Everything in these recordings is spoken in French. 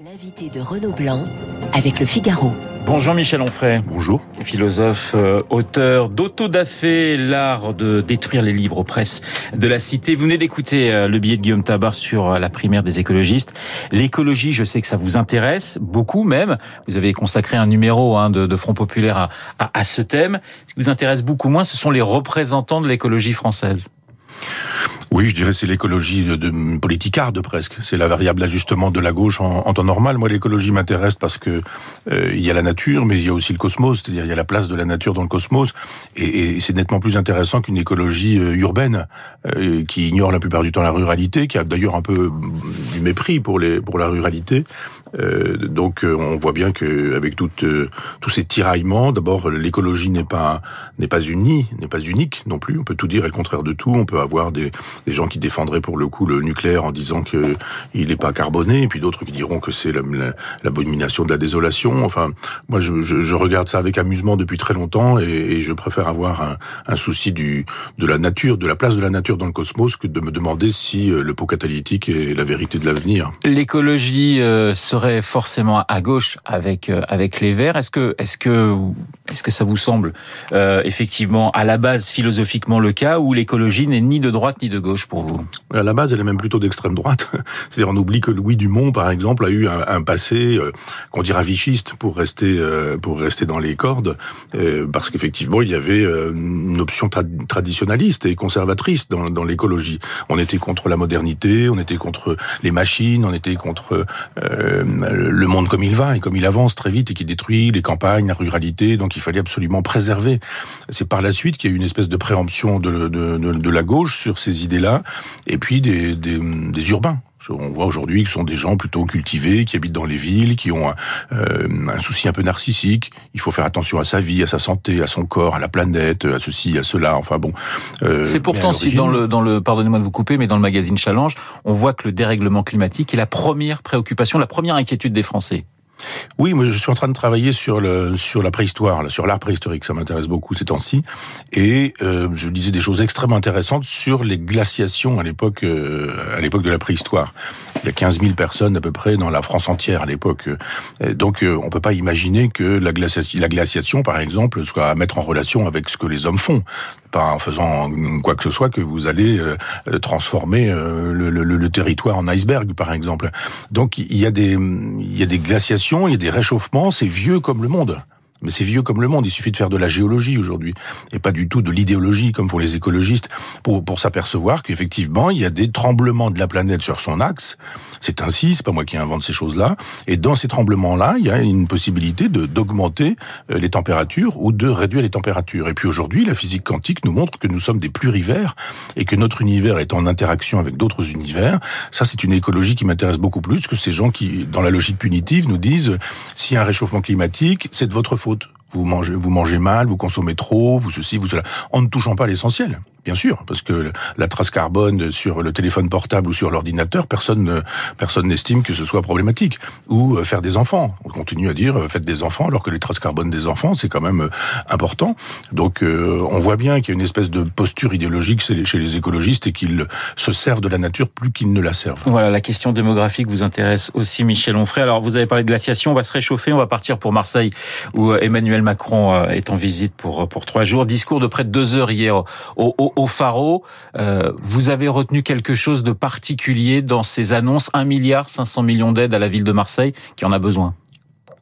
L'invité de Renaud Blanc avec le Figaro. Bonjour Michel Onfray. Bonjour. Philosophe, euh, auteur d'autodafé, l'art de détruire les livres aux presses de la cité. Vous venez d'écouter euh, le billet de Guillaume Tabar sur euh, la primaire des écologistes. L'écologie, je sais que ça vous intéresse beaucoup même. Vous avez consacré un numéro hein, de, de, Front Populaire à, à, à ce thème. Ce qui vous intéresse beaucoup moins, ce sont les représentants de l'écologie française. Oui, je dirais c'est l'écologie de, de politicarde presque. C'est la variable d'ajustement de la gauche en, temps normal. Moi, l'écologie m'intéresse parce que euh, il y a la nature, mais il y a aussi le cosmos, c'est-à-dire il y a la place de la nature dans le cosmos, et, et c'est nettement plus intéressant qu'une écologie euh, urbaine euh, qui ignore la plupart du temps la ruralité, qui a d'ailleurs un peu du mépris pour les pour la ruralité. Euh, donc, on voit bien que avec toutes tous ces tiraillements, d'abord l'écologie n'est pas n'est pas unie, n'est pas unique non plus. On peut tout dire et le contraire de tout. On peut avoir des des gens qui défendraient pour le coup le nucléaire en disant que il n'est pas carboné, et puis d'autres qui diront que c'est l'abomination de la désolation. Enfin, moi, je, je, je, regarde ça avec amusement depuis très longtemps, et, et je préfère avoir un, un, souci du de la nature, de la place de la nature dans le cosmos, que de me demander si euh, le pot catalytique est la vérité de l'avenir. L'écologie euh, forcément à gauche avec euh, avec les Verts. Est-ce que est-ce que est-ce que ça vous semble euh, effectivement à la base philosophiquement le cas où l'écologie n'est ni de droite ni de gauche pour vous? À la base, elle est même plutôt d'extrême droite. C'est-à-dire, on oublie que Louis Dumont, par exemple, a eu un, passé euh, qu'on dira vichiste pour rester pour rester dans les cordes, parce qu'effectivement, il y avait une option tra traditionnaliste et conservatrice dans, dans l'écologie. On était contre la modernité, on était contre les machines, on était contre euh, le monde comme il va et comme il avance très vite et qui détruit les campagnes, la ruralité. Donc, il fallait absolument préserver. C'est par la suite qu'il y a eu une espèce de préemption de, la gauche sur ces idées-là, et puis des urbains. On voit aujourd'hui que ce sont des gens plutôt cultivés, qui habitent dans les villes, qui ont un, euh, un, souci un peu narcissique. Il faut faire attention à sa vie, à sa santé, à son corps, à la planète, à ceci, à cela. Enfin bon. Euh, C'est pourtant si dans le dans le pardonnez-moi de vous couper, mais dans le magazine Challenge, on voit que le dérèglement climatique est la première préoccupation, la première inquiétude des Français. Oui, moi je suis en train de travailler sur sur la préhistoire, sur l'art préhistorique, ça m'intéresse beaucoup ces temps-ci, et euh, je disais des choses extrêmement intéressantes sur les glaciations à l'époque euh, à l'époque de la préhistoire. Il y a 15 000 personnes à peu près dans la France entière à l'époque, donc euh, on peut pas imaginer que la glaciation, la glaciation, par exemple, soit à mettre en relation avec ce que les hommes font, pas en faisant quoi que ce soit que vous allez euh, transformer euh, le, territoire en iceberg, par exemple. Donc il y a des glaciations, il y a des réchauffements, c'est vieux comme le monde. Mais c'est vieux comme le monde. Il suffit de faire de la géologie aujourd'hui et pas du tout de l'idéologie comme font les écologistes pour pour s'apercevoir qu'effectivement il y a des tremblements de la planète sur son axe. C'est ainsi, c'est pas moi qui invente ces choses-là. Et dans ces tremblements-là, il y a une possibilité de d'augmenter euh, les températures ou de réduire les températures. Et puis aujourd'hui, la physique quantique nous montre que nous sommes des plurivers et que notre univers est en interaction avec d'autres univers. Ça, c'est une écologie qui m'intéresse beaucoup plus que ces gens qui, dans la logique punitive, nous disent a un réchauffement climatique, c'est de votre faute vous mangez, vous mangez mal, vous consommez trop, vous ceci, vous cela, en ne touchant pas l'essentiel. Bien sûr, parce que la trace carbone sur le téléphone portable ou sur l'ordinateur, personne personne n'estime que ce soit problématique. Ou faire des enfants. On continue à dire faites des enfants, alors que les traces carbone des enfants, c'est quand même important. Donc on voit bien qu'il y a une espèce de posture idéologique chez les écologistes et qu'ils se servent de la nature plus qu'ils ne la servent. Voilà, la question démographique vous intéresse aussi, Michel Onfray. Alors vous avez parlé de glaciation, on va se réchauffer, on va partir pour Marseille, où Emmanuel Macron est en visite pour, pour trois jours. Discours de près de deux heures hier au, au au Faro. Euh, vous avez retenu quelque chose de particulier dans ces annonces? 1 milliard 500 millions d'aides à la ville de Marseille qui en a besoin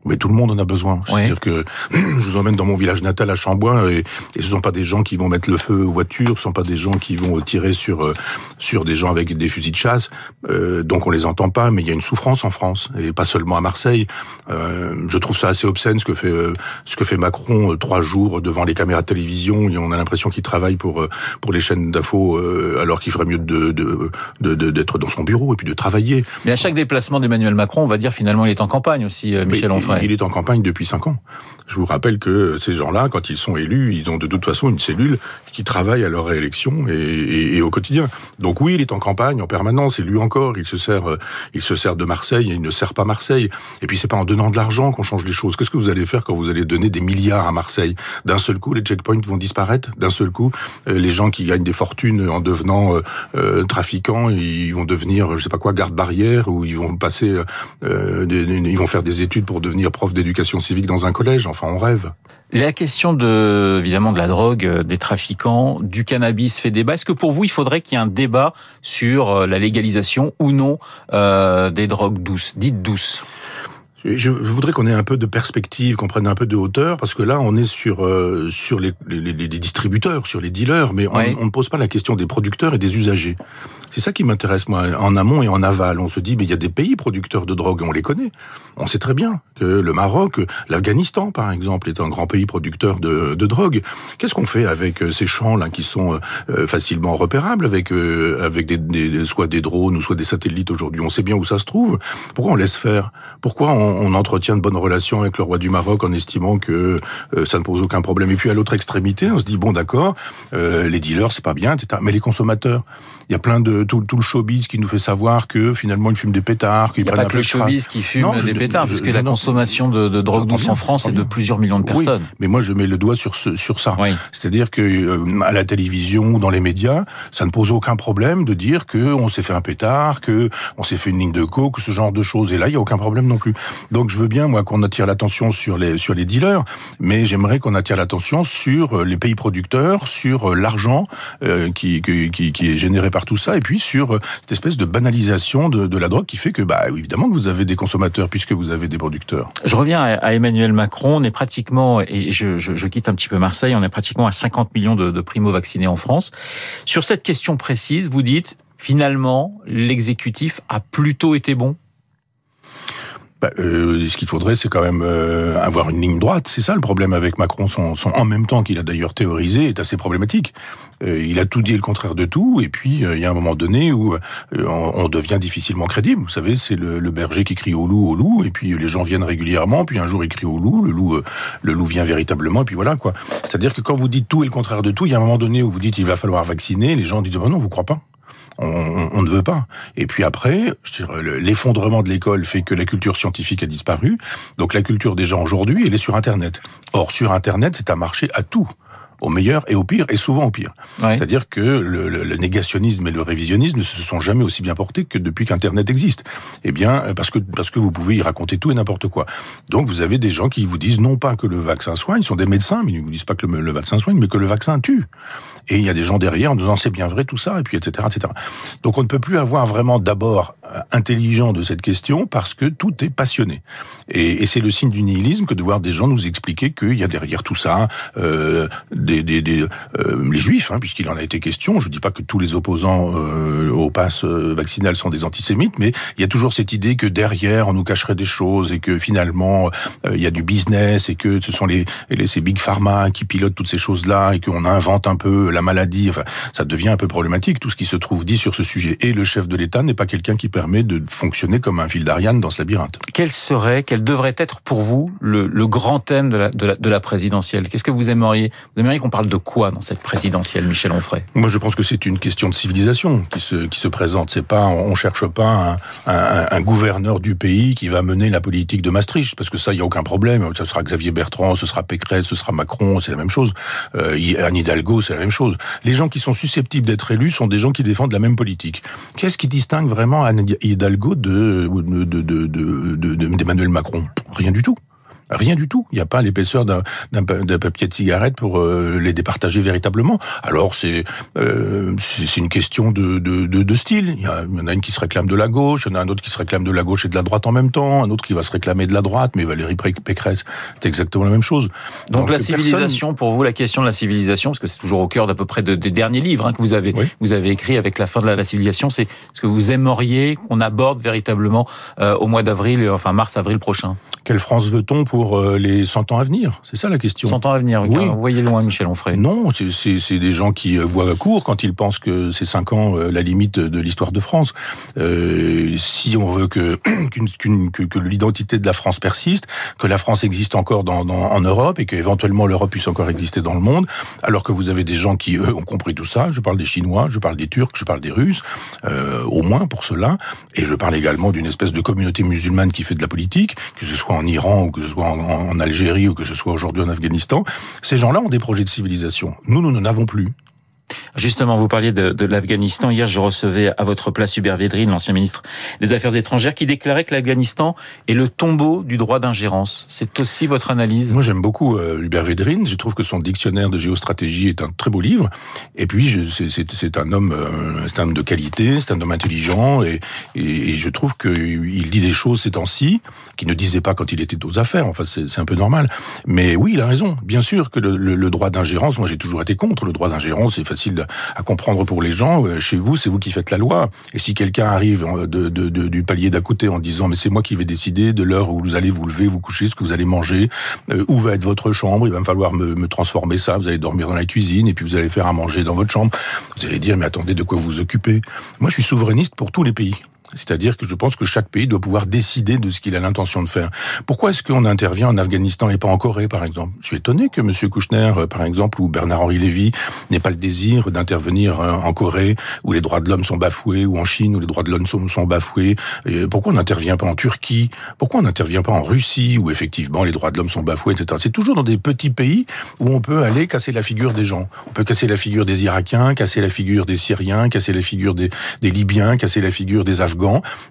mais tout le monde en a besoin. C'est-à-dire que je vous emmène dans mon village natal à Chambois et, et ce sont pas des gens qui vont mettre le feu aux voitures, ce sont pas des gens qui vont tirer sur sur des gens avec des fusils de chasse. Euh, donc on les entend pas, mais il y a une souffrance en France et pas seulement à Marseille. Euh, je trouve ça assez obscène ce que fait ce que fait Macron euh, trois jours devant les caméras de télévision. Et on a l'impression qu'il travaille pour pour les chaînes d'infos euh, alors qu'il ferait mieux de d'être de, de, de, dans son bureau et puis de travailler. Mais à chaque déplacement d'Emmanuel Macron, on va dire finalement il est en campagne aussi, Michel Onfray. Il est en campagne depuis cinq ans. Je vous rappelle que ces gens-là, quand ils sont élus, ils ont de toute façon une cellule qui travaille à leur réélection et, au quotidien. Donc oui, il est en campagne en permanence, lui encore, il se sert, euh, il se sert de Marseille et il ne sert pas Marseille. Et puis c'est pas en donnant de l'argent qu'on change les choses. Qu'est-ce que vous allez faire quand vous allez donner des milliards à Marseille? D'un seul coup, les checkpoints vont disparaître? D'un seul coup, euh, les gens qui gagnent des fortunes en devenant euh, trafiquants, ils vont devenir, je sais pas quoi, garde-barrière ou ils vont passer, ils vont faire des études pour devenir prof d'éducation civique dans un collège. Enfin, on rêve. La question de, évidemment, de la drogue, euh, des trafiquants, du cannabis fait débat. Est-ce que pour vous, il faudrait qu'il y ait un débat sur euh, la légalisation ou non euh, des drogues douces, dites douces? Je voudrais qu'on ait un peu de perspective, qu'on prenne un peu de hauteur, parce que là, on est sur sur les, les, les, distributeurs, sur les dealers, mais on, on, ne pose pas la question des producteurs et des usagers. C'est ça qui m'intéresse, moi, en amont et en aval. On se dit, mais il y a des pays producteurs de drogue, on les connaît. On sait très bien que le Maroc, l'Afghanistan, par exemple, est un grand pays producteur de, drogue. Qu'est-ce qu'on fait avec euh, ces champs-là qui sont euh, facilement repérables, avec, euh, avec des, des, soit des drones ou soit des satellites aujourd'hui? On sait bien où ça se trouve. Pourquoi on laisse faire? Pourquoi on, entretient de bonnes relations avec le roi du Maroc en estimant que ça ne pose aucun problème? Et puis à l'autre extrémité, on se dit, bon d'accord, les dealers, c'est pas bien, etc. Mais les consommateurs, il y a plein de tout, tout, le showbiz qui nous fait savoir que finalement ils fument des pétards, qu'ils prennent pas que le showbiz qui fume des pétards, parce que la consommation de, de drogue douce en France est de plusieurs millions de personnes. Oui, mais moi je mets le doigt sur ce, sur ça. C'est-à-dire que euh, à la télévision ou dans les médias, ça ne pose aucun problème de dire que on s'est fait un pétard, que on s'est fait une ligne de coke, ce genre de choses. Et là, il y a aucun problème non plus. Donc je veux bien moi qu'on attire l'attention sur les sur les dealers, mais j'aimerais qu'on attire l'attention sur euh, les pays producteurs, sur euh, l'argent qui, qui, qui est généré par tout ça, et puis sur euh, cette espèce de banalisation de, la drogue qui fait que, bah, évidemment que vous avez des consommateurs puisque vous avez des producteurs. Je reviens à Emmanuel Macron. On est pratiquement, et je, quitte un petit peu Marseille, on est pratiquement à 50 millions de, de primo-vaccinés en France. Sur cette question précise, vous dites, finalement, l'exécutif a plutôt été bon? Bah, euh, ce qu'il faudrait, c'est quand même euh, avoir une ligne droite. C'est ça le problème avec Macron. Son, son en même temps qu'il a d'ailleurs théorisé est assez problématique. Euh, il a tout dit le contraire de tout, et puis il y a un moment donné où on, devient difficilement crédible. Vous savez, c'est le, le, berger qui crie au loup, au loup, et puis les gens viennent régulièrement. Puis un jour il crie au loup, le loup, le loup vient véritablement, et puis voilà quoi. C'est-à-dire que quand vous dites tout et le contraire de tout, il y a un moment donné où vous dites il va falloir vacciner, les gens disent bah non, vous croyez pas. On, ne veut pas. Et puis après, l'effondrement de l'école fait que la culture scientifique a disparu. Donc la culture des gens aujourd'hui, elle est sur Internet. Or, sur Internet, c'est un marché à tout au meilleur et au pire, et souvent au pire. C'est-à-dire que le, le, négationnisme et le révisionnisme ne se sont jamais aussi bien portés que depuis qu'Internet existe. Eh bien, euh, parce que parce que vous pouvez y raconter tout et n'importe quoi. Donc, vous avez des gens qui vous disent non pas que le vaccin soigne, ils sont des médecins, mais ils ne vous disent pas que le, vaccin soigne, mais que le vaccin tue. Et il y a des gens derrière en disant c'est bien vrai tout ça, et puis etc., etc. Donc, on ne peut plus avoir vraiment d'abord euh, intelligent de cette question parce que tout est passionné. Et, et c'est le signe du nihilisme que de voir des gens nous expliquer qu'il y a derrière tout ça euh, des, des, euh, les juifs, hein, puisqu'il en a été question. Je dis pas que tous les opposants euh, au pass euh, vaccinal sont des antisémites, mais il y a toujours cette idée que derrière on nous cacherait des choses et que finalement il y a du business et que ce sont les, les ces big pharma qui pilotent toutes ces choses-là et qu'on invente un peu la maladie. Enfin, ça devient un peu problématique tout ce qui se trouve dit sur ce sujet. Et le chef de l'État n'est pas quelqu'un qui permet de fonctionner comme un fil d'Ariane dans ce labyrinthe. Quel serait, quel devrait être pour vous le, le grand thème de la, de la, de la présidentielle? Qu'est-ce que vous aimeriez? Vous aimeriez on parle de quoi dans cette présidentielle, Michel Onfray? Moi, je pense que c'est une question de civilisation qui se, présente. C'est pas, on cherche pas un, gouverneur du pays qui va mener la politique de Maastricht, parce que ça, il y a aucun problème. Ce sera Xavier Bertrand, ce sera Pécresse, ce sera Macron, c'est la même chose. Euh, Anne Hidalgo, c'est la même chose. Les gens qui sont susceptibles d'être élus sont des gens qui défendent la même politique. Qu'est-ce qui distingue vraiment Anne Hidalgo de d'Emmanuel de, de, de, Macron? Rien du tout. Rien du tout. Il n'y a pas l'épaisseur d'un papier de cigarette pour euh, les départager véritablement. Alors c'est euh, c'est une question de, de, de, de style. Il y, a, il y, en a une qui se réclame de la gauche, il y en a un autre qui se réclame de la gauche et de la droite en même temps, un autre qui va se réclamer de la droite, mais Valérie Pécresse, c'est exactement la même chose. Donc, la civilisation, pour vous, la question de la civilisation, parce que c'est toujours au cœur d'à peu près des derniers livres hein, que vous avez vous avez écrit avec la fin de la, civilisation, c'est ce que vous aimeriez qu'on aborde véritablement euh, au mois d'avril, enfin mars-avril prochain. Quelle France veut-on pour pour les 100 ans à venir C'est ça la question. 100 ans à venir, oui. Vous voyez loin Michel Onfray. Non, c'est des gens qui voient court quand ils pensent que c'est 5 ans la limite de l'histoire de France. Euh, si on veut que, que, que l'identité de la France persiste, que la France existe encore dans, dans, en Europe et qu'éventuellement l'Europe puisse encore exister dans le monde, alors que vous avez des gens qui, eux, ont compris tout ça. Je parle des Chinois, je parle des Turcs, je parle des Russes, euh, au moins pour cela. Et je parle également d'une espèce de communauté musulmane qui fait de la politique, que ce soit en Iran ou que ce soit en, Algérie ou que ce soit aujourd'hui en Afghanistan. Ces gens-là ont des projets de civilisation. Nous, nous n'en avons plus. Justement, vous parliez de, de l'Afghanistan. Hier, je recevais à votre place Hubert Védrine, l'ancien ministre des Affaires étrangères, qui déclarait que l'Afghanistan est le tombeau du droit d'ingérence. C'est aussi votre analyse? Moi, j'aime beaucoup euh, Hubert Védrine. Je trouve que son dictionnaire de géostratégie est un très beau livre. Et puis, c'est un homme, euh, un homme de qualité, c'est un homme intelligent, et, et, je trouve qu'il dit des choses ces temps-ci qu'il ne disait pas quand il était aux affaires. Enfin, c'est un peu normal. Mais oui, il a raison. Bien sûr que le, le, le droit d'ingérence, moi, j'ai toujours été contre le droit d'ingérence. C'est facile à comprendre pour les gens. Euh, chez vous, c'est vous qui faites la loi. Et si quelqu'un arrive de, du palier d'à côté en disant mais c'est moi qui vais décider de l'heure où vous allez vous lever, vous coucher, ce que vous allez manger, euh, où va être votre chambre, il va me falloir me, me, transformer ça. Vous allez dormir dans la cuisine et puis vous allez faire à manger dans votre chambre. Vous allez dire mais attendez de quoi vous vous occupez? Moi, je suis souverainiste pour tous les pays. C'est-à-dire que je pense que chaque pays doit pouvoir décider de ce qu'il a l'intention de faire. Pourquoi est-ce qu'on intervient en Afghanistan et pas en Corée, par exemple? Je suis étonné que M. Kouchner, euh, par exemple, ou Bernard-Henri Lévy n'aient pas le désir d'intervenir euh, en Corée, où les droits de l'homme sont bafoués, ou en Chine, où les droits de l'homme sont, bafoués. Pourquoi on n'intervient pas en Turquie? Pourquoi on n'intervient pas en Russie, où effectivement les droits de l'homme sont bafoués, etc. C'est toujours dans des petits pays où on peut aller casser la figure des gens. On peut casser la figure des Irakiens, casser la figure des Syriens, casser la figure des, des Libyens, casser la figure des Afghans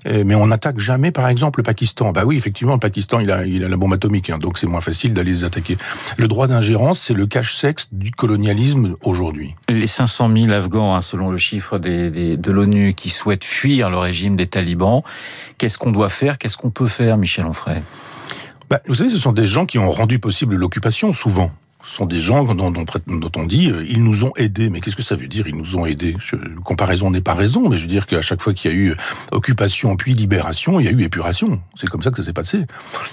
euh, mais on n'attaque jamais, par exemple, le Pakistan. Bah oui, effectivement, le Pakistan, il a, il a la bombe atomique, hein, donc c'est moins facile d'aller les attaquer. Le droit d'ingérence, c'est le cache-sexe du colonialisme aujourd'hui. Les 500 000 Afghans, hein, selon le chiffre des, des, de l'ONU, qui souhaitent fuir le régime des talibans, qu'est-ce qu'on doit faire? Qu'est-ce qu'on peut faire, Michel Onfray? Bah, vous savez, ce sont des gens qui ont rendu possible l'occupation, souvent sont des gens dont, dont, dont on dit euh, ils nous ont aidés. Mais qu'est-ce que ça veut dire ils nous ont aidés? Comparaison n'est pas raison, mais je veux dire qu'à chaque fois qu'il y a eu euh, occupation puis libération, il y a eu épuration. C'est comme ça que ça s'est passé.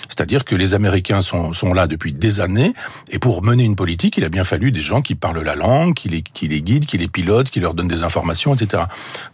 C'est-à-dire que les Américains sont, sont là depuis des années, et pour mener une politique, il a bien fallu des gens qui parlent la langue, qui les, qui les guident, qui les pilotent, qui leur donnent des informations, etc.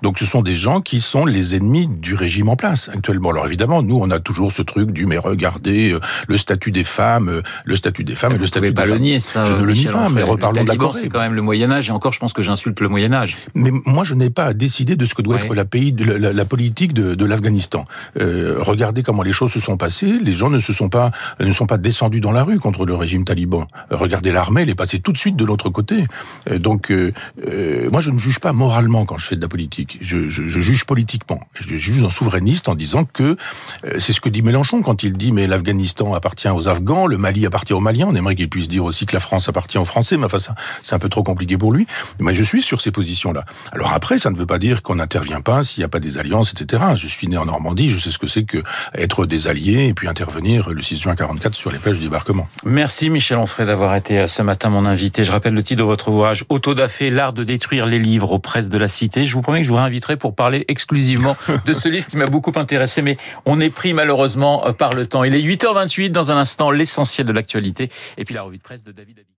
Donc ce sont des gens qui sont les ennemis du régime en place actuellement. Alors évidemment, nous on a toujours ce truc du mais regardez euh, le statut des femmes, le statut des femmes et, le statut pas des le nier, je ne le nie pas, mais reparlons de la Corée. C'est quand même le Moyen Âge, et encore, je pense que j'insulte le Moyen Âge. Mais moi, je n'ai pas à décider de ce que doit ouais. être la, pays, de la, la politique de, de l'Afghanistan. Euh, regardez comment les choses se sont passées. Les gens ne se sont pas ne sont pas descendus dans la rue contre le régime taliban. Regardez l'armée, elle est passée tout de suite de l'autre côté. Euh, donc, euh, euh, moi, je ne juge pas moralement quand je fais de la politique. Je, je, je juge politiquement. Je juge en souverainiste en disant que euh, c'est ce que dit Mélenchon quand il dit mais l'Afghanistan appartient aux Afghans, le Mali appartient aux Maliens. On aimerait qu'il puisse dire aussi que la France appartient aux Français, mais enfin, c'est un peu trop compliqué pour lui. Mais je suis sur ces positions-là. Alors après, ça ne veut pas dire qu'on n'intervient pas s'il n'y a pas des alliances, etc. Je suis né en Normandie, je sais ce que c'est que être des alliés et puis intervenir le 6 juin 44 sur les plages du débarquement. Merci Michel Onfray d'avoir été ce matin mon invité. Je rappelle le titre de votre ouvrage, Autodafé, l'art de détruire les livres aux presses de la cité. Je vous promets que je vous réinviterai pour parler exclusivement de ce livre qui m'a beaucoup intéressé, mais on est pris malheureusement par le temps. Il est 8h28, dans un instant, l'essentiel de l'actualité, et puis la revue de presse de David David Abic.